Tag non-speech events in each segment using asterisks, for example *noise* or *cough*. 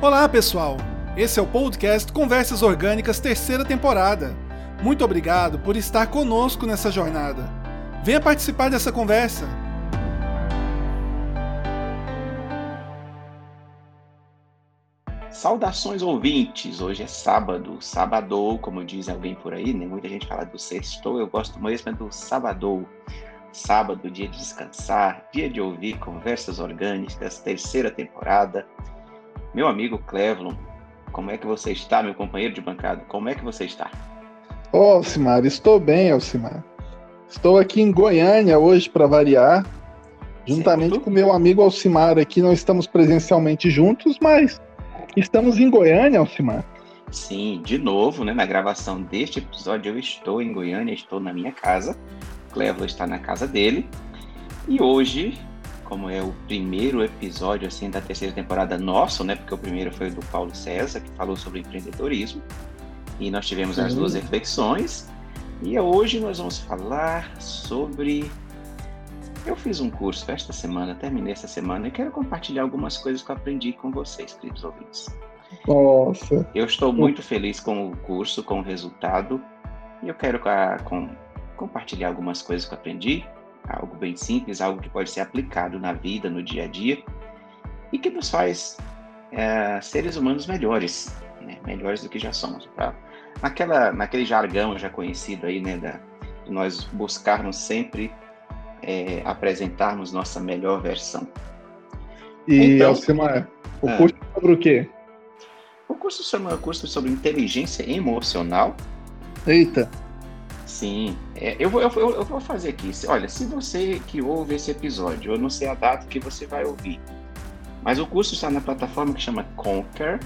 Olá, pessoal! Esse é o podcast Conversas Orgânicas, terceira temporada. Muito obrigado por estar conosco nessa jornada. Venha participar dessa conversa. Saudações ouvintes! Hoje é sábado, sabadou, como diz alguém por aí, né? Muita gente fala do sextou, eu gosto mesmo do sabadou. Sábado, dia de descansar, dia de ouvir conversas orgânicas, terceira temporada. Meu amigo Clevlon, como é que você está, meu companheiro de bancada? Como é que você está? Ô, oh, Alcimar, estou bem, Alcimar. Estou aqui em Goiânia hoje para variar, juntamente certo. com meu amigo Alcimar aqui. Não estamos presencialmente juntos, mas estamos em Goiânia, Alcimar. Sim, de novo, né, na gravação deste episódio, eu estou em Goiânia, estou na minha casa. Clevo está na casa dele. E hoje, como é o primeiro episódio assim da terceira temporada nosso, né? Porque o primeiro foi o do Paulo César, que falou sobre empreendedorismo. E nós tivemos Sim. as duas reflexões. E hoje nós vamos falar sobre eu fiz um curso esta semana, terminei essa semana e quero compartilhar algumas coisas que eu aprendi com vocês, queridos ouvintes. Nossa. Eu estou muito feliz com o curso, com o resultado, e eu quero com, compartilhar algumas coisas que eu aprendi, algo bem simples, algo que pode ser aplicado na vida, no dia a dia, e que nos faz é, seres humanos melhores, né? melhores do que já somos. Pra, naquela, naquele jargão já conhecido aí, né, da, de nós buscarmos sempre é, apresentarmos nossa melhor versão. E, então, Alcimar, o ah, curso é sobre o quê? O curso chama curso sobre inteligência emocional. Eita! Sim, é, eu, vou, eu, eu, vou fazer aqui. Olha, se você que ouve esse episódio, eu não sei a data que você vai ouvir, mas o curso está na plataforma que chama Conquer,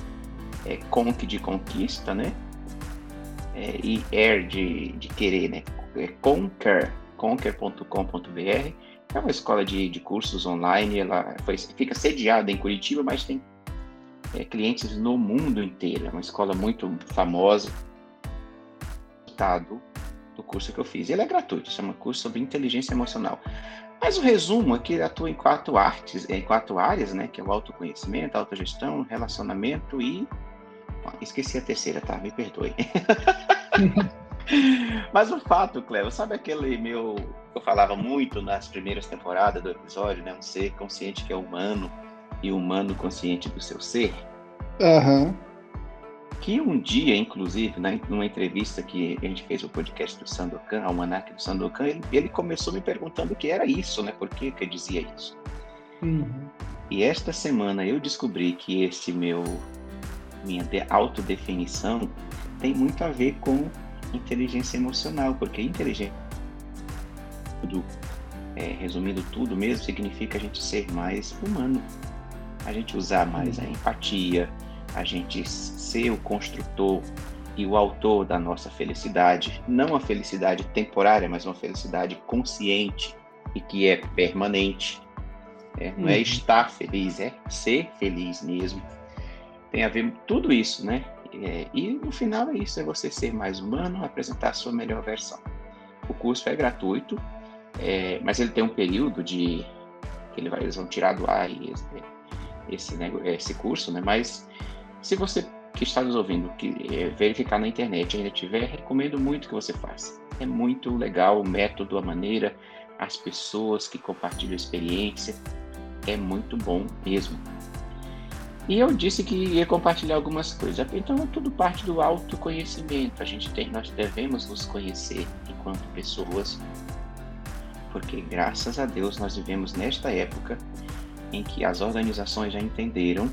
é Conk de conquista, né? É, e Air de, de querer, né? É Conquer, conquer.com.br. É uma escola de, de cursos online, ela foi, fica sediada em Curitiba, mas tem é, clientes no mundo inteiro. É uma escola muito famosa. Do curso que eu fiz. Ele é gratuito, chama curso sobre inteligência emocional. Mas o resumo é que ele atua em quatro artes, em quatro áreas, né? Que é o autoconhecimento, autogestão, relacionamento e. esqueci a terceira, tá? Me perdoe. *laughs* Mas o fato, Cleo, sabe aquele meu. Eu falava muito nas primeiras temporadas do episódio, né? Um ser consciente que é humano e humano consciente do seu ser? Aham. Uhum que um dia, inclusive, né, numa entrevista que a gente fez o podcast do Sandokan, Almanac do Sandokan, ele, ele começou me perguntando o que era isso, né? Por que, que eu dizia isso? Uhum. E esta semana eu descobri que esse meu minha autodefinição tem muito a ver com inteligência emocional, porque inteligência, tudo, é, resumindo tudo mesmo, significa a gente ser mais humano, a gente usar mais a empatia, a gente ser o construtor e o autor da nossa felicidade, não a felicidade temporária, mas uma felicidade consciente e que é permanente. É, não é uhum. é estar feliz, é ser feliz mesmo. Tem a ver tudo isso, né? É, e no final é isso, é você ser mais humano, apresentar a sua melhor versão. O curso é gratuito, é, mas ele tem um período de que ele vai, eles vão tirar do ar esse, esse, esse curso, né? Mas se você que está nos ouvindo que é, verificar na internet ainda tiver, recomendo muito que você faça. É muito legal o método, a maneira, as pessoas que compartilham a experiência. É muito bom mesmo. E eu disse que ia compartilhar algumas coisas. Então é tudo parte do autoconhecimento. A gente tem, nós devemos nos conhecer enquanto pessoas, porque graças a Deus nós vivemos nesta época em que as organizações já entenderam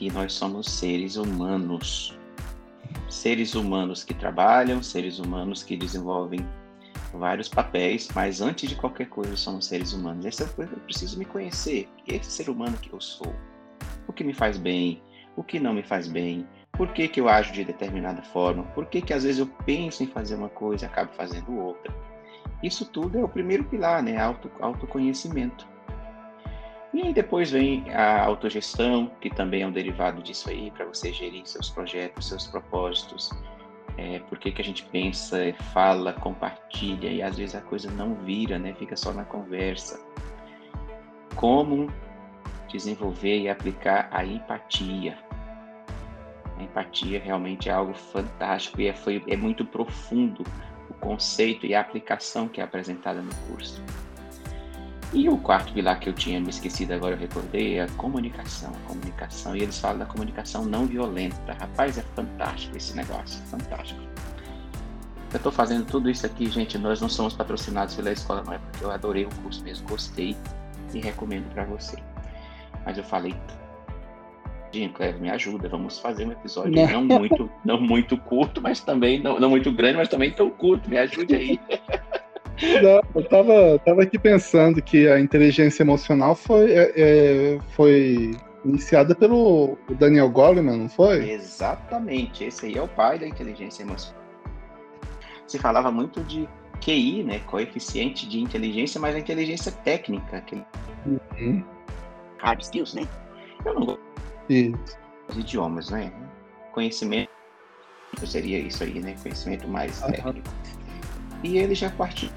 que nós somos seres humanos. Seres humanos que trabalham, seres humanos que desenvolvem vários papéis, mas antes de qualquer coisa somos seres humanos. Essa coisa eu preciso me conhecer. Esse ser humano que eu sou. O que me faz bem, o que não me faz bem, por que, que eu ajo de determinada forma, por que, que às vezes eu penso em fazer uma coisa e acabo fazendo outra. Isso tudo é o primeiro pilar, né? Auto, autoconhecimento. E aí depois vem a autogestão, que também é um derivado disso aí, para você gerir seus projetos, seus propósitos, é, por que, que a gente pensa, fala, compartilha e às vezes a coisa não vira, né? Fica só na conversa. Como desenvolver e aplicar a empatia. A empatia realmente é algo fantástico e é, foi, é muito profundo o conceito e a aplicação que é apresentada no curso. E o quarto pilar que eu tinha me esquecido agora, eu recordei, é a comunicação. A comunicação. E eles falam da comunicação não violenta. Rapaz, é fantástico esse negócio, fantástico. Eu estou fazendo tudo isso aqui, gente. Nós não somos patrocinados pela escola, não é porque eu adorei o curso mesmo, gostei e recomendo para você. Mas eu falei, Cleber, me ajuda, vamos fazer um episódio não, não muito, não muito curto, mas também não, não muito grande, mas também tão curto. Me ajude aí. *laughs* Não, eu tava, tava aqui pensando que a inteligência emocional foi, é, é, foi iniciada pelo Daniel Goleman, não foi? Exatamente, esse aí é o pai da inteligência emocional. Se falava muito de QI, né, coeficiente de inteligência, mas a inteligência técnica, aquele uhum. hard skills, né? Eu não gosto dos idiomas, né? Conhecimento seria isso aí, né? Conhecimento mais uhum. técnico. E ele já partiu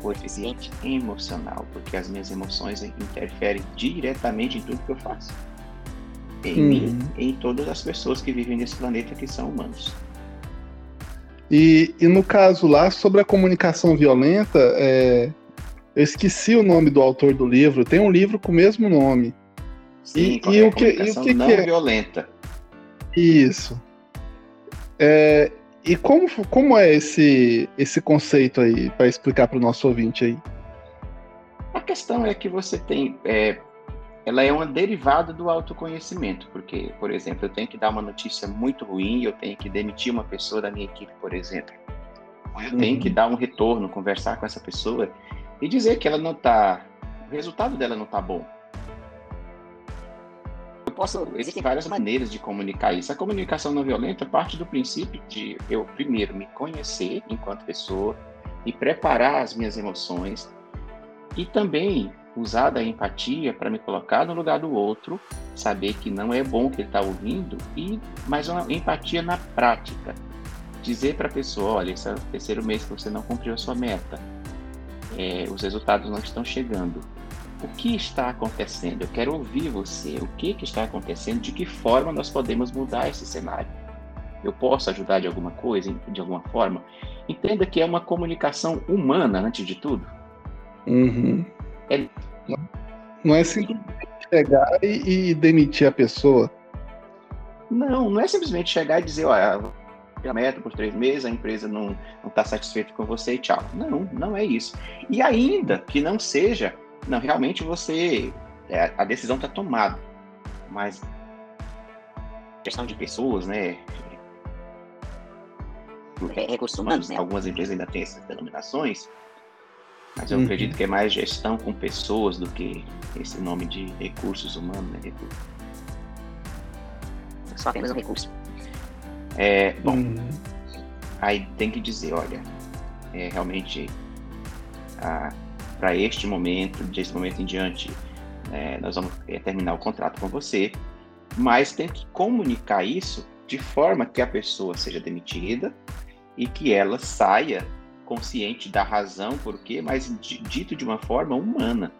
coeficiente emocional, porque as minhas emoções interferem diretamente em tudo que eu faço. Em uhum. mim em todas as pessoas que vivem nesse planeta que são humanos. E, e no caso lá, sobre a comunicação violenta, é... eu esqueci o nome do autor do livro, tem um livro com o mesmo nome. Sim, e, e o que, e o que, não que é? violenta. Isso. É, e como, como é esse, esse conceito aí, para explicar para o nosso ouvinte aí? A questão é que você tem. É, ela é uma derivada do autoconhecimento, porque, por exemplo, eu tenho que dar uma notícia muito ruim, eu tenho que demitir uma pessoa da minha equipe, por exemplo. Eu uhum. tenho que dar um retorno, conversar com essa pessoa e dizer que ela não está. O resultado dela não está bom posso, existem várias maneiras de comunicar isso. A comunicação não violenta parte do princípio de eu primeiro me conhecer enquanto pessoa e preparar as minhas emoções e também usar da empatia para me colocar no lugar do outro, saber que não é bom o que ele está ouvindo e mais uma empatia na prática, dizer para a pessoa, olha, esse é o terceiro mês que você não cumpriu a sua meta, é, os resultados não estão chegando o que está acontecendo? Eu quero ouvir você. O que, que está acontecendo? De que forma nós podemos mudar esse cenário? Eu posso ajudar de alguma coisa, de alguma forma? Entenda que é uma comunicação humana, antes de tudo. Uhum. É... Não é simplesmente chegar e, e, demitir a pessoa. Não, não é simplesmente chegar e dizer, olha, a meta por três meses, a empresa não está satisfeita com você e tchau. Não, não é isso. E ainda que não seja não, realmente você. É, a decisão está tomada. Mas. Questão de pessoas, né? Recursos humanos, né? Algumas empresas ainda têm essas denominações. Mas eu uhum. acredito que é mais gestão com pessoas do que esse nome de recursos humanos, né? Recursos. Só apenas um recurso. É, bom, uhum. aí tem que dizer, olha, é, realmente a, para este momento, deste momento em diante, é, nós vamos é, terminar o contrato com você, mas tem que comunicar isso de forma que a pessoa seja demitida e que ela saia consciente da razão por quê, mas dito de uma forma humana.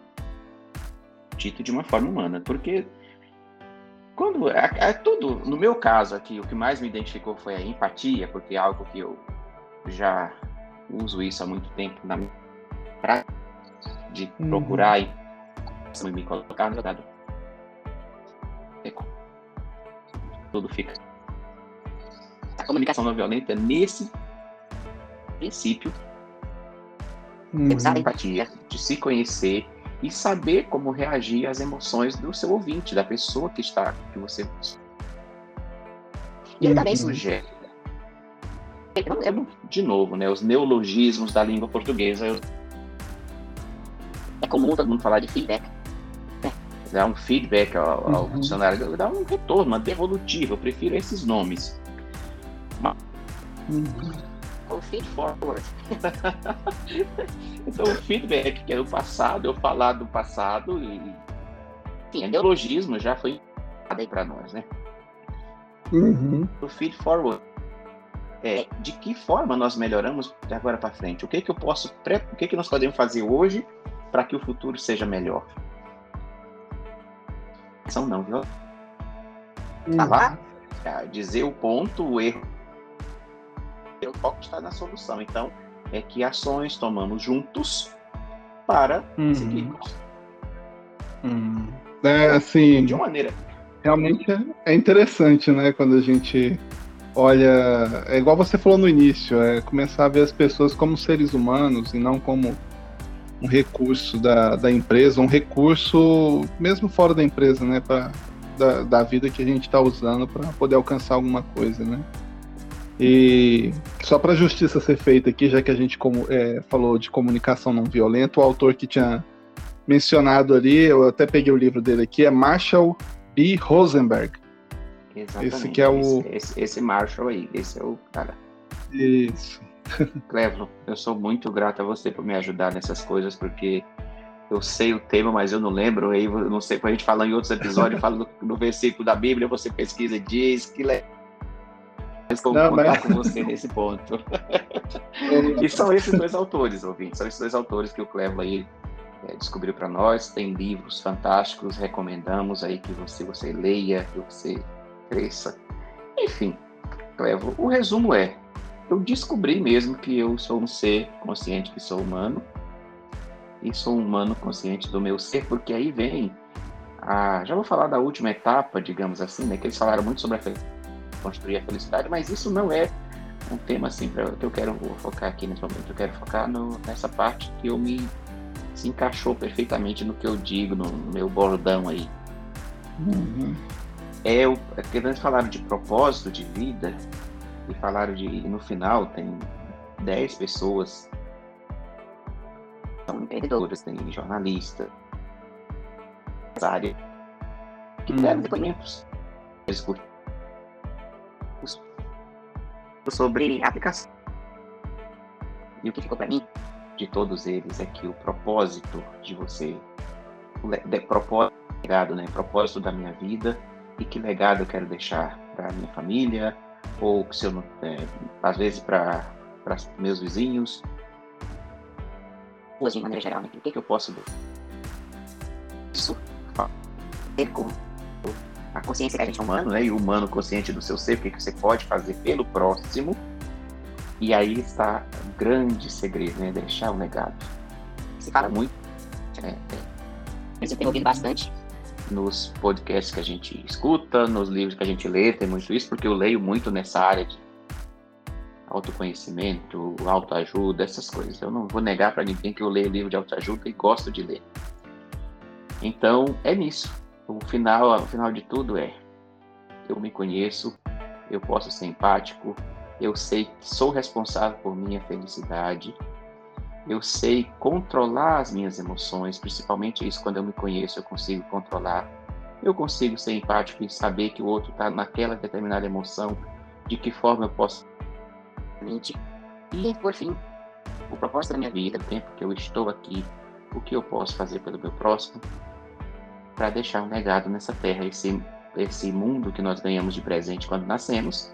Dito de uma forma humana, porque quando é, é tudo, no meu caso aqui, o que mais me identificou foi a empatia, porque é algo que eu já uso isso há muito tempo na prática de uhum. procurar e me colocar no lugar do tudo fica a comunicação não violenta nesse princípio uhum. a empatia de se conhecer e saber como reagir às emoções do seu ouvinte da pessoa que está que você e ele também uhum. sugere é, de novo né os neologismos da língua portuguesa eu é comum todo mundo falar de feedback. Né? Dar um feedback ao, ao uhum. funcionário, dar um retorno, uma devolutiva. Eu prefiro esses nomes. Mas... Uhum. O feed forward. *laughs* então, o feedback, que é do passado, eu falar do passado e. Enfim, o neologismo já foi aí para nós, né? Uhum. O feed forward é de que forma nós melhoramos de agora para frente? O que que eu posso, o que que nós podemos fazer hoje para que o futuro seja melhor. São não violenta. Tá lá? Uhum. Dizer o ponto, o erro. O foco está na solução. Então, é que ações tomamos juntos para uhum. seguirmos. Uhum. É, assim. De uma maneira. Realmente é interessante, né? Quando a gente olha. É igual você falou no início, é começar a ver as pessoas como seres humanos e não como um recurso da, da empresa, um recurso mesmo fora da empresa, né? Pra, da, da vida que a gente está usando para poder alcançar alguma coisa, né? E só para justiça ser feita aqui, já que a gente como, é, falou de comunicação não violenta, o autor que tinha mencionado ali, eu até peguei o livro dele aqui, é Marshall B. Rosenberg. Exatamente. Esse que é o. Esse, esse Marshall aí, esse é o cara. Isso. Clevo, eu sou muito grato a você por me ajudar nessas coisas, porque eu sei o tema, mas eu não lembro. Aí eu não sei, quando a gente fala em outros episódios, fala no, no, versículo da Bíblia, você pesquisa e diz que le... mas como não, contar mas... com você nesse ponto. *laughs* e são esses dois autores, ouvintes, são esses dois autores que o Clevo aí é, descobriu para nós. Tem livros fantásticos, recomendamos aí que você, você leia, que você cresça. Enfim, Clevo, o resumo é: eu descobri mesmo que eu sou um ser consciente que sou humano e sou um humano consciente do meu ser, porque aí vem a, já vou falar da última etapa, digamos assim, né, que eles falaram muito sobre a construir a felicidade, mas isso não é um tema assim pra, que eu quero focar aqui nesse momento. Eu quero focar no, nessa parte que eu me se encaixou perfeitamente no que eu digo, no, no meu bordão aí. Uhum. É, o, é porque eles falaram de propósito de vida e falaram de no final tem 10 pessoas. São empreendedoras, tem jornalista, área que deram depoimentos sobre aplicação. E o que ficou para mim de todos eles é que o propósito de você, o de, propósito, legado, né, propósito da minha vida e que legado eu quero deixar para minha família ou se eu não, é, às vezes para meus vizinhos de maneira geral, né? O que, que eu posso ver? Isso ter como a consciência que a gente é humano, né? E o humano consciente do seu ser, o que, que você pode fazer pelo próximo. E aí está o grande segredo, né? Deixar o legado. Se fala muito. É, é, eu tenho ouvido bastante nos podcasts que a gente escuta, nos livros que a gente lê, tem muito isso, porque eu leio muito nessa área de autoconhecimento, autoajuda, essas coisas. Eu não vou negar para ninguém que eu leio livro de autoajuda e gosto de ler. Então, é nisso. O final, o final de tudo é: eu me conheço, eu posso ser empático, eu sei que sou responsável por minha felicidade, eu sei controlar as minhas emoções, principalmente isso quando eu me conheço, eu consigo controlar. Eu consigo ser empático e saber que o outro está naquela determinada emoção, de que forma eu posso e, por fim, o propósito da minha vida, o tempo que eu estou aqui, o que eu posso fazer pelo meu próximo, para deixar um legado nessa terra, esse, esse mundo que nós ganhamos de presente quando nascemos.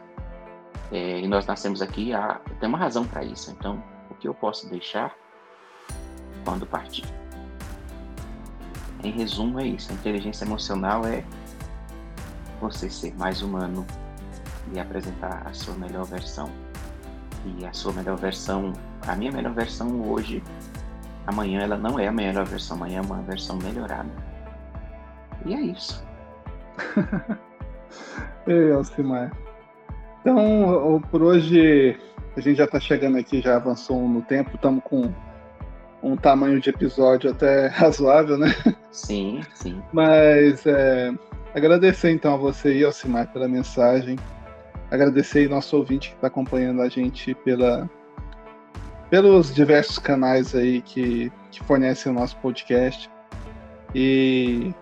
É, e nós nascemos aqui, há, tem uma razão para isso. Então, que eu posso deixar quando partir? Em resumo, é isso. A inteligência emocional é você ser mais humano e apresentar a sua melhor versão e a sua melhor versão, a minha melhor versão hoje, amanhã ela não é a melhor versão, amanhã é uma versão melhorada. E é isso. *laughs* Ei, Alcimar. Então, por hoje, a gente já está chegando aqui, já avançou no tempo, estamos com um tamanho de episódio até *laughs* razoável, né? Sim, sim. Mas é, agradecer então a você aí, Alcimar, pela mensagem agradecer nosso ouvinte que está acompanhando a gente pela, pelos diversos canais aí que, que fornecem o nosso podcast. E,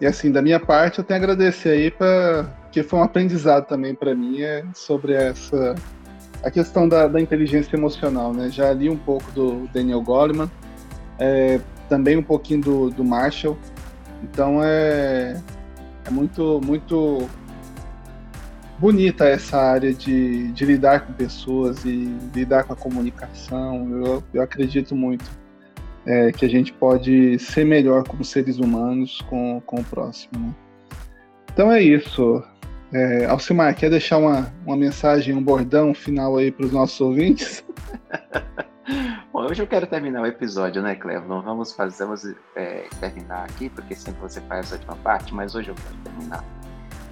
e assim, da minha parte, eu tenho a agradecer aí para que foi um aprendizado também para mim é sobre essa a questão da, da, inteligência emocional, né? Já li um pouco do Daniel Goleman, é, também um pouquinho do, do Marshall. Então é, é muito muito bonita essa área de, de lidar com pessoas e lidar com a comunicação. Eu, eu acredito muito é, que a gente pode ser melhor como seres humanos com, com o próximo. Né? Então é isso. É, Alcimar, quer deixar uma, uma mensagem, um bordão final aí para os nossos ouvintes? *laughs* Bom, hoje eu quero terminar o episódio, né, Clevo? Não vamos fazer, vamos é, terminar aqui, porque sempre você faz a última parte, mas hoje eu quero terminar.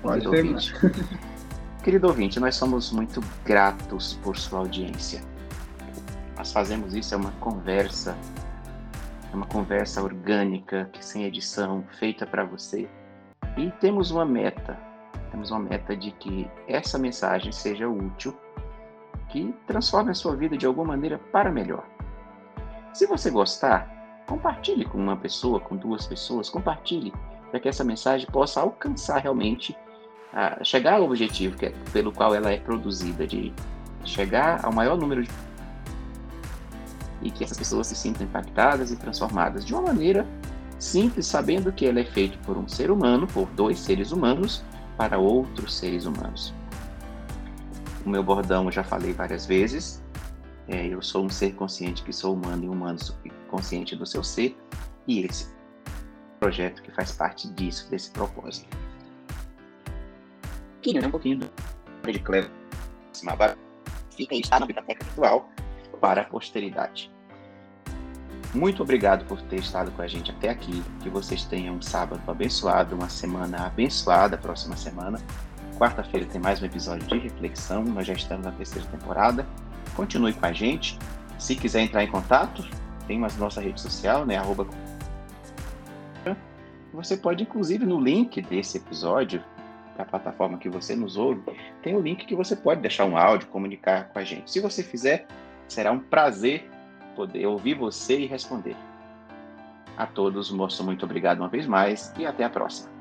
Pode Querido ouvinte, *laughs* Querido ouvinte, nós somos muito gratos por sua audiência. Nós fazemos isso, é uma conversa, é uma conversa orgânica, sem edição, feita para você. E temos uma meta, temos uma meta de que essa mensagem seja útil, que transforme a sua vida de alguma maneira para melhor. Se você gostar, compartilhe com uma pessoa, com duas pessoas, compartilhe para que essa mensagem possa alcançar realmente, a chegar ao objetivo que é, pelo qual ela é produzida, de chegar ao maior número de e que essas pessoas se sintam impactadas e transformadas de uma maneira simples, sabendo que ela é feita por um ser humano, por dois seres humanos, para outros seres humanos. O meu bordão eu já falei várias vezes. É, eu sou um ser consciente que sou humano e humano consciente do seu ser. E esse projeto que faz parte disso, desse propósito. Queria um pouquinho do de Cleber fica aí, está na biblioteca virtual para a posteridade. Muito obrigado por ter estado com a gente até aqui. Que vocês tenham um sábado abençoado, uma semana abençoada, próxima semana. Quarta-feira tem mais um episódio de reflexão. Nós já estamos na terceira temporada. Continue com a gente. Se quiser entrar em contato, tem a nossa rede social, né? Arroba... Você pode, inclusive, no link desse episódio, da plataforma que você nos ouve, tem o link que você pode deixar um áudio, comunicar com a gente. Se você fizer, será um prazer poder ouvir você e responder. A todos, moço, muito obrigado uma vez mais e até a próxima.